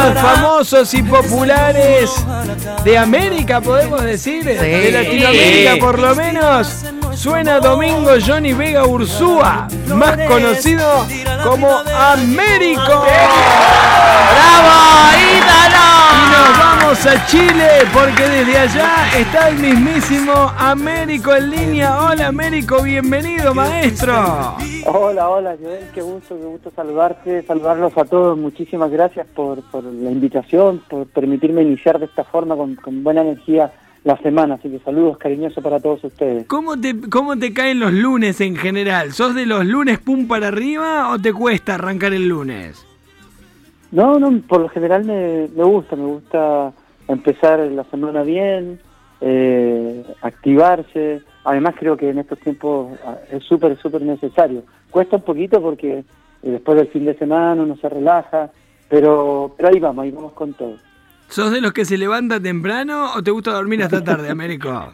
más famosos y populares de América, podemos decir, de Latinoamérica por lo menos. Suena Domingo Johnny Vega Ursúa, más conocido como Américo. ¡Bravo, ídolo! Y nos vamos a Chile porque desde allá está el mismísimo Américo en línea. Hola Américo, bienvenido maestro. Hola, hola Joel, qué gusto, qué gusto saludarte, saludarlos a todos. Muchísimas gracias por, por la invitación, por permitirme iniciar de esta forma con, con buena energía la semana, así que saludos cariñosos para todos ustedes. ¿Cómo te, ¿Cómo te caen los lunes en general? ¿Sos de los lunes pum para arriba o te cuesta arrancar el lunes? No, no, por lo general me, me gusta, me gusta empezar la semana bien, eh, activarse. Además creo que en estos tiempos ah, es súper, súper necesario. Cuesta un poquito porque eh, después del fin de semana uno se relaja, pero, pero ahí vamos, ahí vamos con todo. ¿Sos de los que se levanta temprano o te gusta dormir hasta tarde, Américo?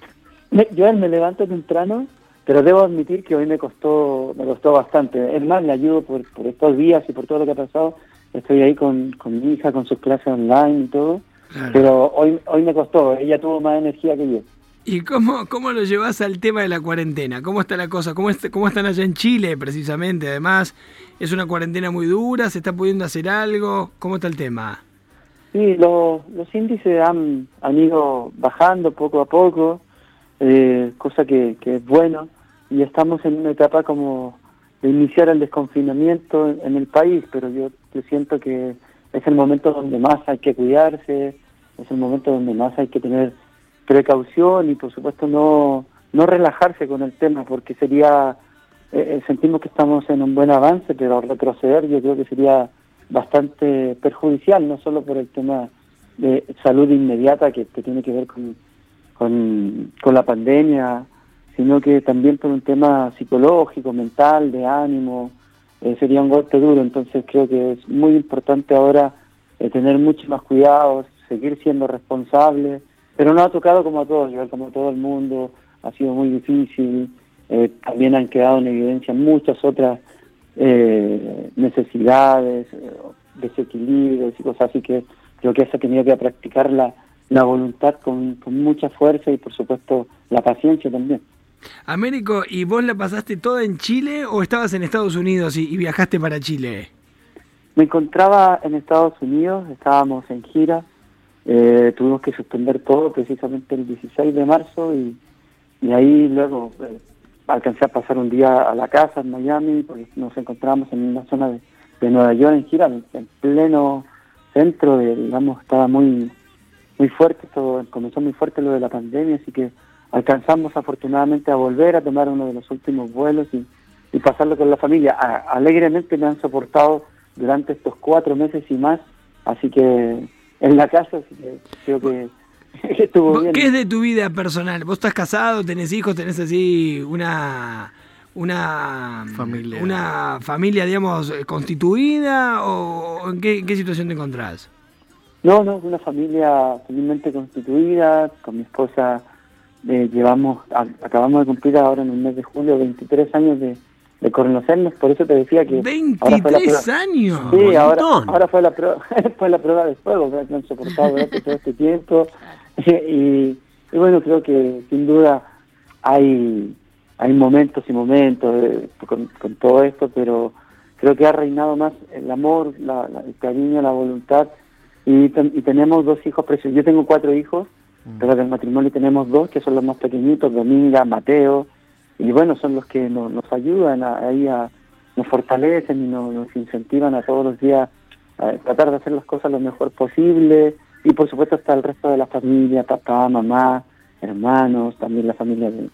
Yo me levanto temprano, pero debo admitir que hoy me costó me costó bastante. Es más, le ayudo por, por estos días y por todo lo que ha pasado. Estoy ahí con, con mi hija, con sus clases online y todo. Pero hoy, hoy me costó, ella tuvo más energía que yo. ¿Y cómo, cómo lo llevas al tema de la cuarentena? ¿Cómo está la cosa? ¿Cómo, ¿Cómo están allá en Chile, precisamente? Además, ¿es una cuarentena muy dura? ¿Se está pudiendo hacer algo? ¿Cómo está el tema? Sí, los, los índices han, han ido bajando poco a poco, eh, cosa que, que es bueno, y estamos en una etapa como de iniciar el desconfinamiento en, el país, pero yo, yo siento que es el momento donde más hay que cuidarse, es el momento donde más hay que tener precaución y por supuesto no, no relajarse con el tema porque sería, eh, sentimos que estamos en un buen avance, pero retroceder yo creo que sería bastante perjudicial, no solo por el tema de salud inmediata que, que tiene que ver con, con, la pandemia, sino que también por un tema psicológico, mental, de ánimo, eh, sería un golpe duro. Entonces creo que es muy importante ahora eh, tener mucho más cuidados, seguir siendo responsable, pero no ha tocado como a todos, como a todo el mundo, ha sido muy difícil, eh, también han quedado en evidencia muchas otras eh, necesidades, eh, desequilibrios y cosas así que creo que ha tenido que practicar la, la voluntad con, con, mucha fuerza y por supuesto la paciencia también. Américo, ¿y vos la pasaste toda en Chile o estabas en Estados Unidos y, y viajaste para Chile? Me encontraba en Estados Unidos, estábamos en gira, eh, tuvimos que suspender todo precisamente el 16 de marzo y, y ahí luego eh, alcancé a pasar un día a la casa en Miami, porque nos encontramos en una zona de, de Nueva York en gira, en pleno centro, de, digamos, estaba muy muy fuerte, todo, comenzó muy fuerte lo de la pandemia, así que alcanzamos afortunadamente a volver a tomar uno de los últimos vuelos y, y pasarlo con la familia. Alegremente me han soportado durante estos cuatro meses y más, así que en la casa, así que creo que estuvo bien. ¿Qué es de tu vida personal? ¿Vos estás casado, tenés hijos, tenés así una una familia, una familia digamos, constituida o en qué, qué situación te encontrás? No, no, una familia felizmente constituida, con mi esposa eh, llevamos, a, acabamos de cumplir ahora en el mes de julio 23 años de, de conocernos, por eso te decía que... 23 años. Sí, ahora, ahora fue la prueba, fue la prueba de fuego que han soportado durante todo este tiempo y, y, bueno, creo que sin duda hay hay momentos y momentos de, con, con, todo esto, pero creo que ha reinado más el amor, la, la, el cariño, la voluntad y, y, tenemos dos hijos preciosos. Yo tengo cuatro hijos, mm. pero del matrimonio tenemos dos que son los más pequeñitos, Dominga, Mateo, y bueno, son los que nos, nos ayudan a, ahí a, nos fortalecen y nos, nos incentivan a todos los días a tratar de hacer las cosas lo mejor posible y por supuesto está el resto de la familia, papá, mamá, hermanos, también la familia de,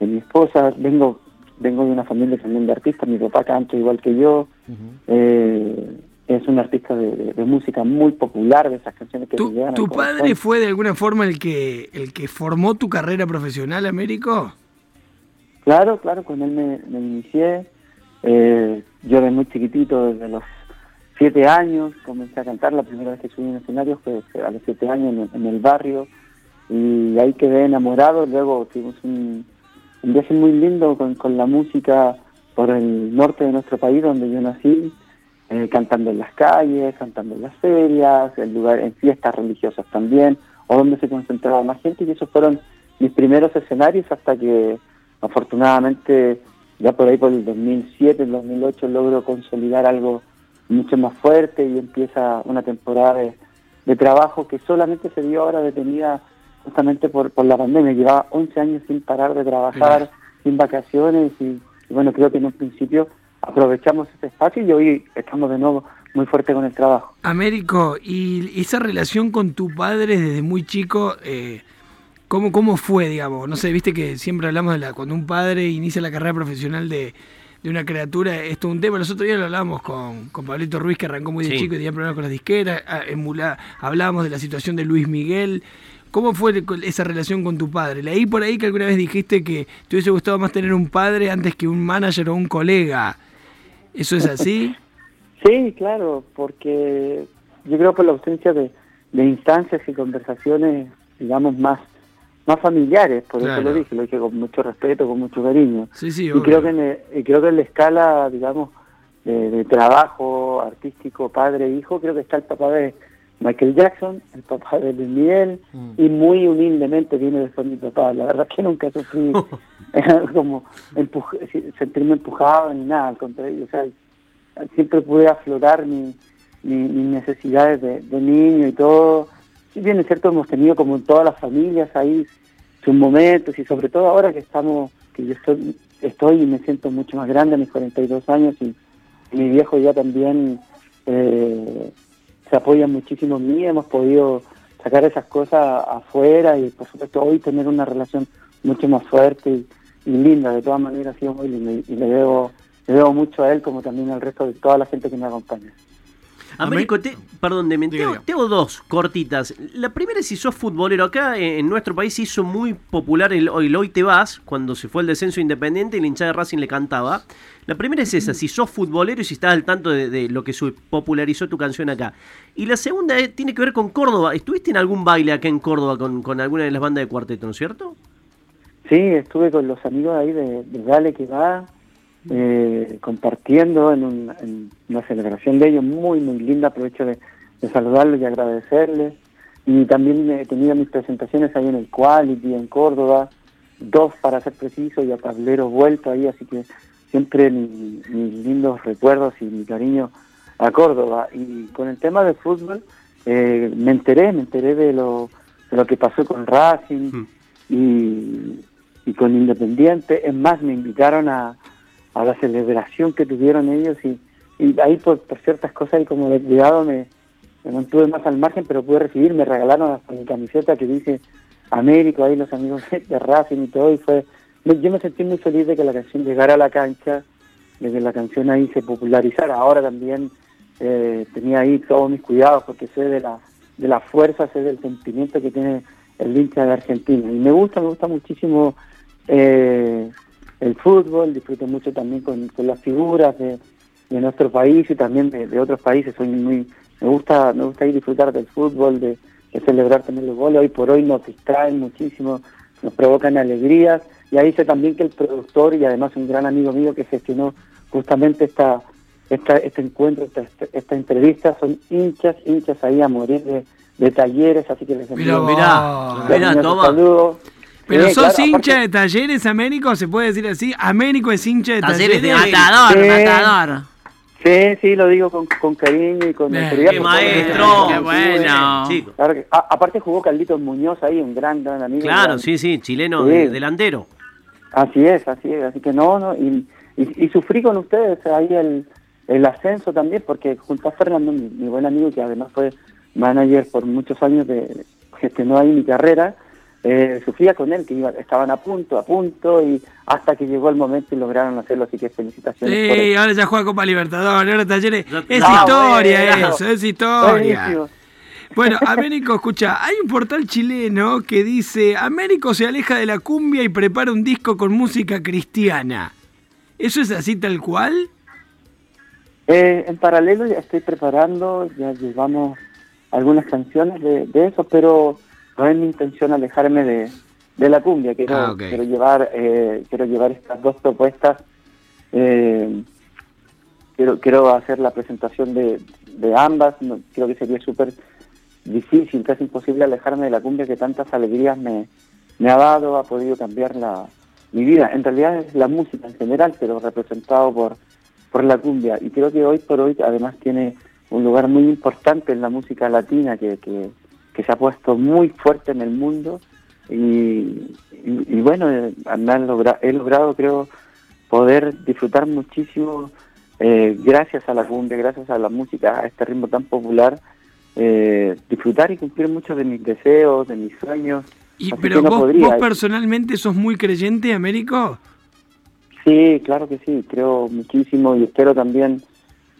de mi esposa, vengo vengo de una familia también de artistas, mi papá canta igual que yo, uh -huh. eh, es un artista de, de, de, música muy popular, de esas canciones que ¿Tu, llegan ¿Tu padre fue de alguna forma el que el que formó tu carrera profesional, Américo? Claro, claro, con él me, me inicié, eh, yo de muy chiquitito, desde los siete años, comencé a cantar, la primera vez que subí en escenario fue a los siete años en, en el barrio, y ahí quedé enamorado, luego tuvimos un, un viaje muy lindo con, con, la música por el norte de nuestro país, donde yo nací, eh, cantando en las calles, cantando en las ferias, en, lugar, en fiestas religiosas también, o donde se concentraba más gente, y esos fueron mis primeros escenarios hasta que afortunadamente ya por ahí por el 2007, el 2008 logro consolidar algo mucho más fuerte y empieza una temporada de, trabajo que solamente se dio ahora detenida justamente por, por la pandemia. Llevaba 11 años sin parar de trabajar, sin vacaciones y, bueno, creo que en un principio aprovechamos ese espacio y hoy estamos de nuevo muy fuerte con el trabajo. Américo, y esa relación con tu padre desde muy chico, eh, ¿cómo, ¿cómo fue, digamos? No sé, viste que siempre hablamos de la cuando un padre inicia la carrera profesional de, de una criatura, esto es un tema. Los otros días lo hablamos con, con Pablito Ruiz, que arrancó muy de chico y tenía problemas con las disqueras. Ah, hablábamos de la situación de Luis Miguel. ¿Cómo fue esa relación con tu padre? Leí por ahí que alguna vez dijiste que te hubiese gustado más tener un padre antes que un manager o un colega. ¿Eso es así? sí, claro, porque yo creo por la ausencia de, de instancias y conversaciones, digamos, más más familiares, por eso lo dije, lo dije con mucho respeto, con mucho cariño. y creo que en, creo que en la escala, digamos, de, trabajo artístico, padre e hijo, creo que está el papá de Michael Jackson, el papá de Luis Miguel, mm. y muy humildemente viene después mi papá. La verdad que nunca sufrí como sentirme empujado ni nada, al contrario, o sea, siempre pude aflorar mi, mis necesidades de, de niño y todo. Si bien es cierto, hemos tenido como todas las familias ahí sus momentos y sobre todo ahora que estamos, que yo estoy, estoy y me siento mucho más grande a mis 42 años y, mi viejo ya también eh, se apoya muchísimo en mí, hemos podido sacar esas cosas afuera y por supuesto hoy tener una relación mucho más fuerte y, linda, de todas maneras ha sido muy linda y, le debo, le debo mucho a él como también al resto de toda la gente que me acompaña. Américo, te, perdón, de tengo, dos cortitas. La primera es si sos futbolero. Acá en nuestro país se hizo muy popular el, Hoy Te Vas, cuando se fue el descenso independiente y la hinchada de Racing le cantaba. La primera es esa, si sos futbolero y si estás al tanto de, lo que popularizó tu canción acá. Y la segunda tiene que ver con Córdoba. ¿Estuviste en algún baile acá en Córdoba con, alguna de las bandas de cuarteto, no es cierto? Sí, estuve con los amigos ahí de, de Dale que va eh, compartiendo en, una celebración de ellos muy, muy linda. Aprovecho de, saludarlos y agradecerles. Y también he tenido mis presentaciones ahí en el Quality, en Córdoba, dos para ser preciso, y a tablero vuelto ahí, así que siempre mis, lindos recuerdos y mi cariño a Córdoba. Y con el tema del fútbol, eh, me enteré, me enteré de lo, de lo que pasó con Racing mm. y, y con Independiente. Es más, me invitaron a, a la celebración que tuvieron ellos y, ahí por, ciertas cosas y como de cuidado me, mantuve más al margen, pero pude recibir, me regalaron hasta mi camiseta que dice Américo, ahí los amigos de Racing y todo, y fue, yo me sentí muy feliz de que la canción llegara a la cancha, de que la canción ahí se popularizara. Ahora también eh, tenía ahí todos mis cuidados porque sé de la, de la fuerza, sé del sentimiento que tiene el hincha de Argentina. Y me gusta, me gusta muchísimo eh, el fútbol, disfruto mucho también con, las figuras de, nuestro país y también de, otros países. Soy muy, me gusta, me gusta ir disfrutar del fútbol, de, celebrar también los goles. Hoy por hoy nos distraen muchísimo, nos provocan alegrías. Y ahí sé también que el productor y además un gran amigo mío que gestionó justamente esta, esta este encuentro, esta, esta entrevista, son hinchas, hinchas ahí a morir de, talleres, así que les envío mirá, mirá, saludos. Pero sos hincha de talleres, Américo, se puede decir así. Américo es hincha de talleres. Talleres de matador, matador. Sí, sí, lo digo con, con cariño y con autoridad. ¡Qué maestro! ¡Qué bueno! aparte jugó Carlitos Muñoz ahí, un gran, gran amigo. Claro, sí, sí, chileno delantero. Así es, así es. Así que no, no. Y, y, sufrí con ustedes ahí el, el, ascenso también, porque junto a Fernando, mi, mi, buen amigo, que además fue manager por muchos años, de gestionó ahí mi carrera, eh, sufría con él, que iba, estaban a punto, a punto, y hasta que llegó el momento y lograron hacerlo, así que felicitaciones. Sí, ahora ya juega Copa Libertadores, ahora Talleres. Es historia eso, es historia. Bueno, Américo, escucha, hay un portal chileno que dice, Américo se aleja de la cumbia y prepara un disco con música cristiana. ¿Eso es así tal cual? Eh, en paralelo ya estoy preparando, ya llevamos algunas canciones de eso, pero no es mi intención alejarme de, de la cumbia, quiero, ah, quiero llevar eh, quiero llevar estas dos propuestas eh, quiero, quiero hacer la presentación de, de ambas, creo que sería súper difícil, casi imposible alejarme de la cumbia que tantas alegrías me, me ha dado, ha podido cambiar la, mi vida. En realidad es la música en general, pero representado por, por la cumbia. Y creo que hoy por hoy además tiene un lugar muy importante en la música latina que, que, se ha puesto muy fuerte en el mundo. Y, y, bueno, eh, he logrado, creo, poder disfrutar muchísimo eh, gracias a la cumbia, gracias a la música, a este ritmo tan popular, eh, disfrutar y cumplir muchos de mis deseos, de mis sueños. Y, pero vos, personalmente sos muy creyente, Américo. Sí, claro que sí, creo muchísimo y espero también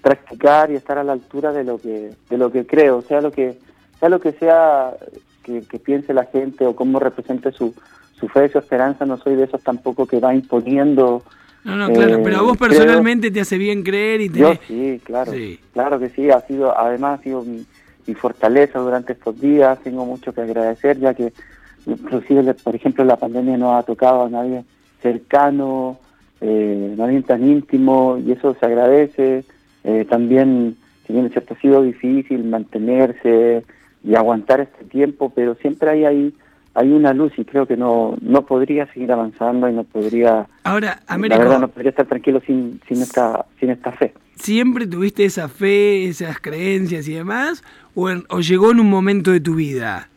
practicar y estar a la altura de lo que de lo que creo, sea lo que sea lo que sea que, piense la gente o cómo represente su, su fe, su esperanza, no soy de esos tampoco que va imponiendo no, no, claro, pero a vos eh, personalmente te hace bien creer y te... Yo sí, claro, claro que sí, ha sido, además ha sido mi, fortaleza durante estos días, tengo mucho que agradecer, ya que inclusive, por ejemplo, la pandemia no ha tocado a nadie cercano, eh, nadie tan íntimo, y eso se agradece. Eh, también, si bien es cierto, ha sido difícil mantenerse y aguantar este tiempo, pero siempre hay ahí hay una luz y creo que no, no podría seguir avanzando y no podría... Ahora, Américo, la verdad no podría estar tranquilo sin, sin, esta, sin esta fe. ¿Siempre tuviste esa fe, esas creencias y demás? ¿O, o llegó en un momento de tu vida?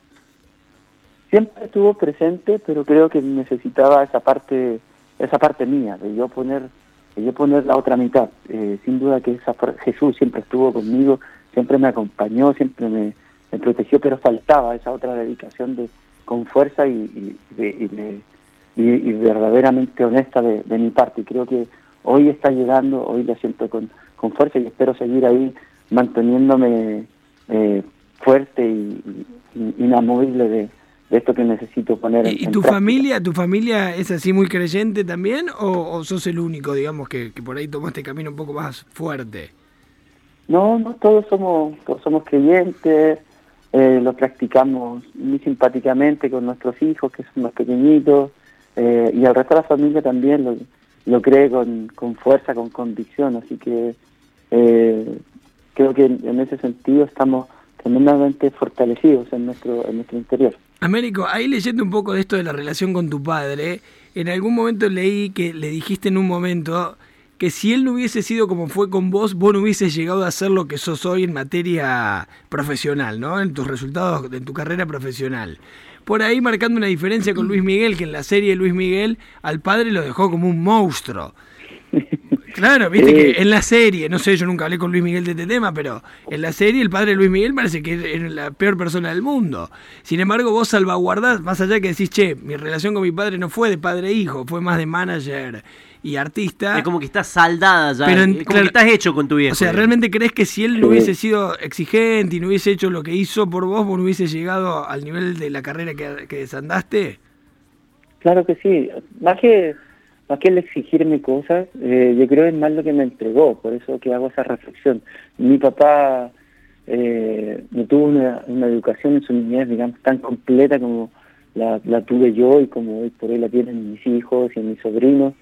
Siempre estuvo presente, pero creo que necesitaba esa parte esa parte mía, de yo poner de yo poner la otra mitad. Eh, sin duda que esa, Jesús siempre estuvo conmigo, siempre me acompañó, siempre me, me protegió, pero faltaba esa otra dedicación de con fuerza y, y, verdaderamente honesta de, mi parte. Y creo que hoy está llegando, hoy la siento con, con fuerza y espero seguir ahí manteniéndome eh, fuerte y, inamovible de, esto que necesito poner en ¿Y tu familia, tu familia es así muy creyente también o, sos el único, digamos, que, que por ahí tomaste camino un poco más fuerte? No, no, todos somos, todos somos creyentes, eh, lo practicamos muy simpáticamente con nuestros hijos, que son más pequeñitos, eh, y el resto de la familia también lo, lo cree con, con fuerza, con convicción, así que eh, creo que en, ese sentido estamos tremendamente fortalecidos en nuestro, en nuestro interior. Américo, ahí leyendo un poco de esto de la relación con tu padre, en algún momento leí que le dijiste en un momento que si él no hubiese sido como fue con vos, vos no hubieses llegado a ser lo que sos hoy en materia profesional, ¿no? En tus resultados, en tu carrera profesional. Por ahí marcando una diferencia con Luis Miguel, que en la serie Luis Miguel al padre lo dejó como un monstruo. Claro, viste que en la serie, no sé, yo nunca hablé con Luis Miguel de este tema, pero en la serie el padre de Luis Miguel parece que es la peor persona del mundo. Sin embargo, vos salvaguardás, más allá que decís, che, mi relación con mi padre no fue de padre e hijo, fue más de manager y artista. Es como que estás saldada ya, pero como que estás hecho con tu viejo. O sea, ¿realmente crees que si él no hubiese sido exigente y no hubiese hecho lo que hizo por vos, vos no hubiese llegado al nivel de la carrera que, que desandaste? Claro que sí. Más que, más que el exigirme cosas, eh, yo creo es más lo que me entregó, por eso que hago esa reflexión. Mi papá eh, no tuvo una, una educación en su niñez, digamos, tan completa como la, la tuve yo y como hoy por hoy la tienen mis hijos y mis sobrinos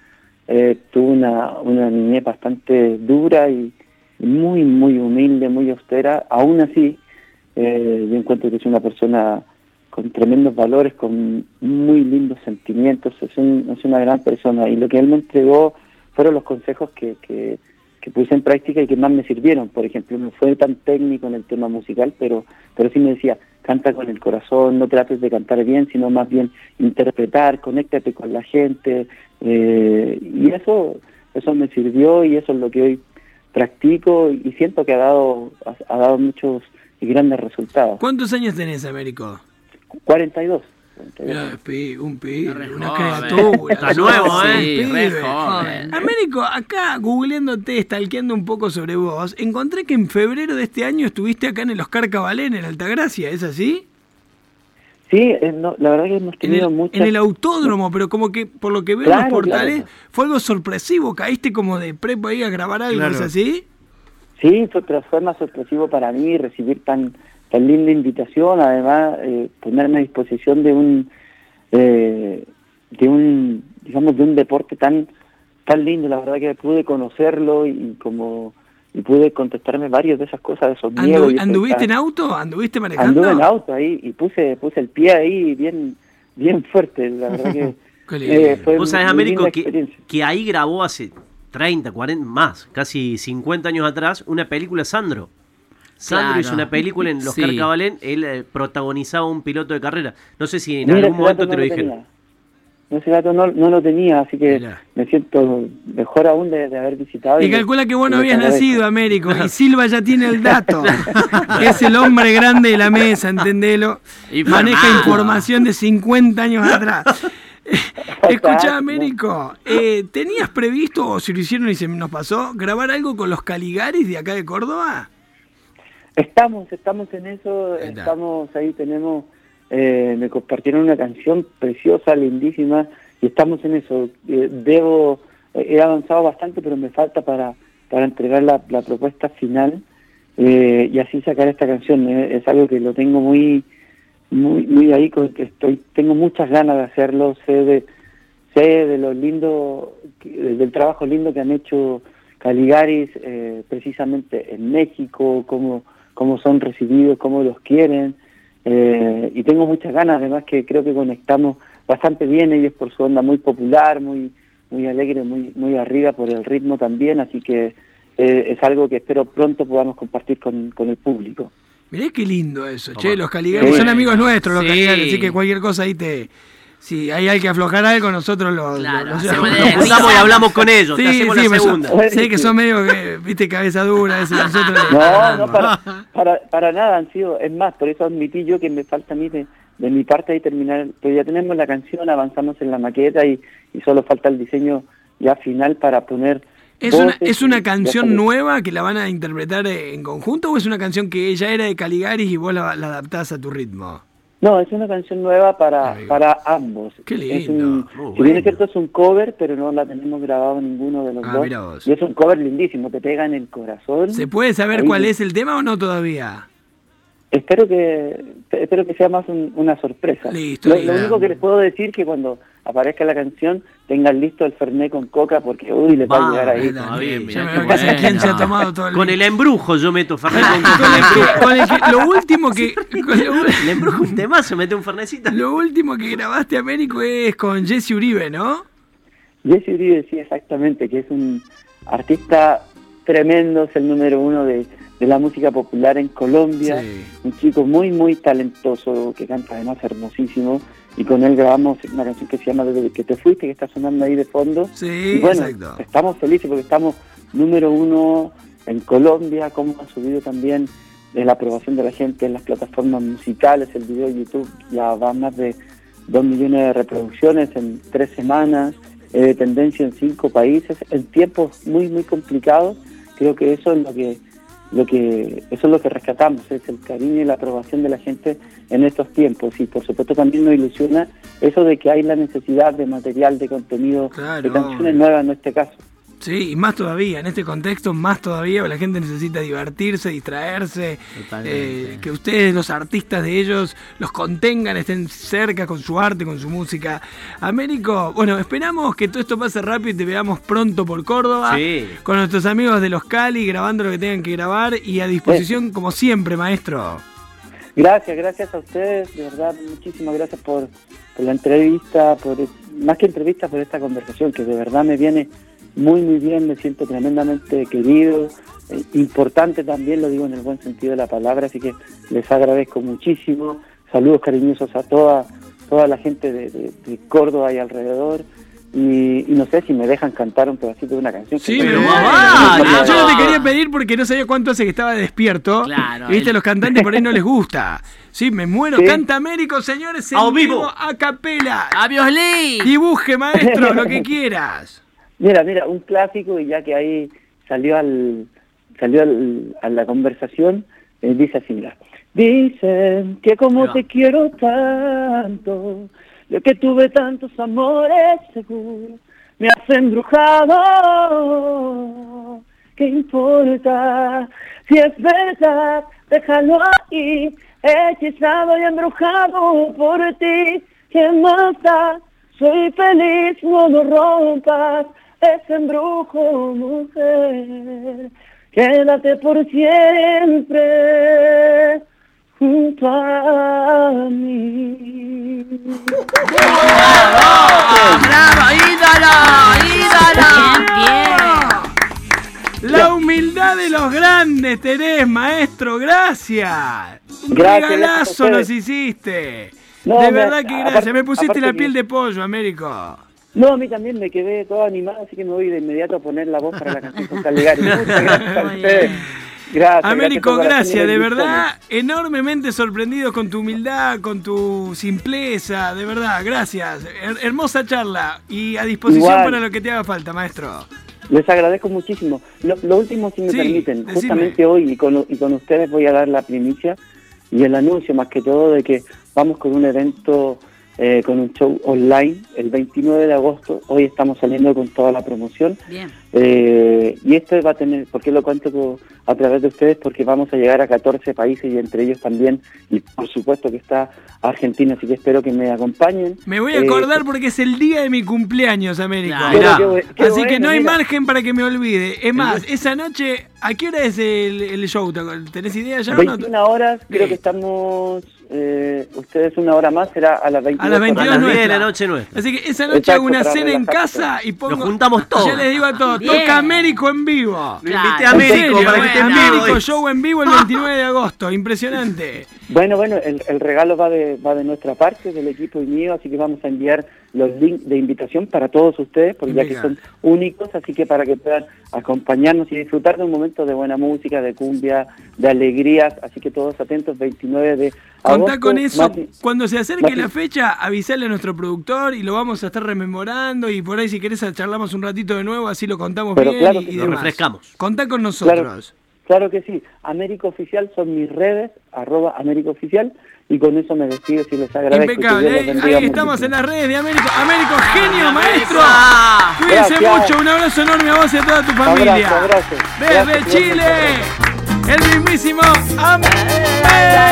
eh, tuvo una, una niñez bastante dura y, muy, muy humilde, muy austera. Aún así, eh, yo encuentro que es una persona con tremendos valores, con muy lindos sentimientos, es, es una gran persona. Y lo que él me entregó fueron los consejos que, que, que puse en práctica y que más me sirvieron. Por ejemplo, no fue tan técnico en el tema musical, pero, pero sí me decía, canta con el corazón, no trates de cantar bien, sino más bien interpretar, conéctate con la gente, eh, y eso, eso me sirvió y eso es lo que hoy practico y siento que ha dado, ha, dado muchos y grandes resultados. ¿Cuántos años tenés, Américo? 42. un pibe, una criatura. Está nuevo, ¿eh? Américo, acá googleándote, stalkeando un poco sobre vos, encontré que en febrero de este año estuviste acá en el Oscar Cabalé, en Altagracia, ¿es así? Sí, eh, la verdad que hemos tenido en el, En el autódromo, pero como que por lo que veo en los portales fue algo sorpresivo. Caíste como de prepa ahí a grabar algo, ¿es así? Sí, fue, fue más sorpresivo para mí recibir tan tan linda invitación. Además, eh, ponerme a disposición de un eh, de un digamos de un deporte tan tan lindo. La verdad que pude conocerlo y, como y pude contestarme varios de esas cosas, de esos miedos. ¿Anduviste en auto? ¿Anduviste manejando? Anduve en auto ahí y puse puse el pie ahí bien bien fuerte, la verdad que eh, fue Vos sabés, Américo, que, que ahí grabó hace 30, 40, más, casi 50 años atrás, una película Sandro. Sandro hizo una película en Los sí. Carcabalén, él eh, protagonizaba un piloto de carrera. No sé si en algún momento te lo dijeron. No, ese dato no, no, lo tenía, así que me siento mejor aún de, haber visitado. Y, calcula que vos no habías nacido, Américo, y Silva ya tiene el dato. es el hombre grande de la mesa, entendelo. Y Maneja información de 50 años atrás. Escucha, Américo, eh, ¿tenías previsto, o si lo hicieron y se nos pasó, grabar algo con los Caligaris de acá de Córdoba? Estamos, estamos en eso, estamos ahí, tenemos, eh, me compartieron una canción preciosa, lindísima, y estamos en eso. Eh, debo, he avanzado bastante, pero me falta para, para entregar la, propuesta final y así sacar esta canción. es algo que lo tengo muy muy muy ahí con que estoy tengo muchas ganas de hacerlo sé de sé de lo lindo del trabajo lindo que han hecho Caligaris eh, precisamente en México cómo cómo son recibidos cómo los quieren eh, y tengo muchas ganas además que creo que conectamos bastante bien ellos por su onda muy popular muy muy alegre muy muy arriba por el ritmo también así que eh, es algo que espero pronto podamos compartir con, con el público. Mirá qué lindo eso, che, los Caligaris son amigos nuestros, los Caligaris, así que cualquier cosa ahí te... Si hay, hay que aflojar algo, nosotros los, claro, y hablamos con ellos, sí, hacemos sí, la segunda. Sé que son medio, que, viste, cabeza dura, nosotros... No, no, para, para, para, nada han sido, es más, por eso admití yo que me falta a mí de, de mi parte ahí terminar, pues ya tenemos la canción, avanzamos en la maqueta y, y solo falta el diseño ya final para poner ¿Es una, ¿Es una canción nueva que la van a interpretar en conjunto o es una canción que ella era de Caligaris y vos la, adaptás a tu ritmo? No, es una canción nueva para, para ambos. Qué lindo. si bien es cierto, es un cover, pero no la tenemos grabado ninguno de los ah, dos. Y es un cover lindísimo, te pega en el corazón. ¿Se puede saber cuál es el tema o no todavía? Espero que espero que sea más una sorpresa. Listo, lo, único que les puedo decir que cuando aparezca la canción tengan listo el Fernet con coca porque uy le va, a llegar ahí. quién se ha tomado todo el Con el embrujo yo meto Fernet con coca. lo último que el embrujo un tema se mete un Fernecito. Lo último que grabaste Américo es con Jesse Uribe, ¿no? Jesse Uribe sí exactamente, que es un artista tremendo, es el número uno de de la música popular en Colombia, un chico muy, muy talentoso, que canta además hermosísimo, y con él grabamos una canción que se llama Desde que te fuiste, que está sonando ahí de fondo. Sí, y bueno, estamos felices porque estamos número uno en Colombia, como ha subido también de la aprobación de la gente en las plataformas musicales, el video de YouTube ya va más de dos millones de reproducciones en tres semanas, de tendencia en cinco países, en tiempos muy, muy complicados, creo que eso es lo que lo que eso es lo que rescatamos, es el cariño y la aprobación de la gente en estos tiempos y por supuesto también nos ilusiona eso de que hay la necesidad de material, de contenido, de canciones nuevas en este caso. Sí, y más todavía, en este contexto más todavía, la gente necesita divertirse, distraerse, eh, que ustedes, los artistas de ellos, los contengan, estén cerca con su arte, con su música. Américo, bueno, esperamos que todo esto pase rápido y te veamos pronto por Córdoba, con nuestros amigos de los Cali, grabando lo que tengan que grabar y a disposición como siempre, maestro. Gracias, gracias a ustedes, de verdad, muchísimas gracias por, por la entrevista, por más que entrevista, por esta conversación que de verdad me viene muy, muy bien, me siento tremendamente querido, eh, importante también, lo digo en el buen sentido de la palabra, así que les agradezco muchísimo. Saludos cariñosos a toda, toda la gente de, Córdoba y alrededor. Y, no sé si me dejan cantar un pedacito de una canción. Sí, pero ah, yo no te quería pedir porque no sabía cuánto hace que estaba despierto. Claro. Y viste, los cantantes por ahí no les gusta. Sí, me muero. Canta Américo, señores, en vivo, a capela. ¡Adiós, Lee! Dibuje, maestro, lo que quieras. Mira, mira, un clásico y ya que ahí salió al salió a la conversación, eh, dice así, mira. Dicen que como te quiero tanto, yo que tuve tantos amores seguro, me has embrujado. ¿Qué importa? Si es verdad, déjalo ahí, hechizado y embrujado por ti. ¿Qué más da? Soy feliz, no lo rompas ese embrujo, mujer. quédate por siempre junto a mí. ¡Bravo! ¡Bravo! ¡Ídolo! ¡Ídolo! Bien, La humildad de los grandes tenés, maestro, gracias. Un Gracias, regalazo gracias nos hiciste. No, de me- verdad que gracias. aparte- Me pusiste la que- piel de pollo, Américo. No, a mí también me quedé todo animado, así que me voy de inmediato a poner la voz para la canción con Caligari. Muchas gracias a Muy ustedes. bien. Gracias. Américo, gracias, de verdad, enormemente sorprendidos con tu humildad, con tu simpleza, de verdad, gracias. Her- hermosa charla y a disposición Igual. para lo que te haga falta, maestro. Les agradezco muchísimo. Lo, lo último, si me Sí, permiten, decime. justamente hoy y con, y con ustedes voy a dar la primicia y el anuncio más que todo de que vamos con un evento, eh, con un show online el 29 de agosto. Hoy estamos saliendo con toda la promoción. bien. Eh, y esto va a tener, ¿por qué lo cuento a través de ustedes? Porque vamos a llegar a 14 países y entre ellos también, y por supuesto que está Argentina, así que espero que me acompañen. Me voy a Eh, acordar porque es el día de mi cumpleaños, Mirá. qué qué Así que bueno, no hay mira. margen para que me olvide. Es más, esa noche, ¿a qué hora es el, el show? ¿Tenés idea ya o no? 21 horas, creo que estamos, eh, ustedes una hora más, será a las 22 A las A 22 horas. las 10 de la noche nuestra. Así que esa noche Exacto, hago una cena en casa y pongo. Nos juntamos todos. Ya les digo a todos, Bien. toca Américo en vivo. Lo Claro. invité a Américo serio, para que esté en vivo. Américo, hoy. show en vivo el 29 de agosto. Impresionante. Bueno, bueno, el, el regalo va de, va de nuestra parte, del equipo y mío, así que vamos a enviar los links de invitación para todos ustedes, porque ya que son únicos, así que para que puedan acompañarnos y disfrutar de un momento de buena música, de cumbia, de alegrías, así que todos atentos, 29 de agosto. Contá con eso. Cuando se acerque la fecha, avisale a nuestro productor y lo vamos a estar rememorando. Y por ahí, si querés, charlamos un ratito de nuevo, así lo contamos Pero bien claro y, y. Lo refrescamos. Contá con nosotros. Claro. Claro que sí. Américo Oficial son mis redes, arroba Américo Oficial, y con eso me despido si les agradezco. Impecable. Ahí, estamos en las redes de Américo. Américo, genio, maestro. ¡Ah! Cuídense Gracias. mucho. Un abrazo enorme a vos y a toda tu familia. Abrazo, abrazo. Desde Gracias, Chile, el mismísimo Américo.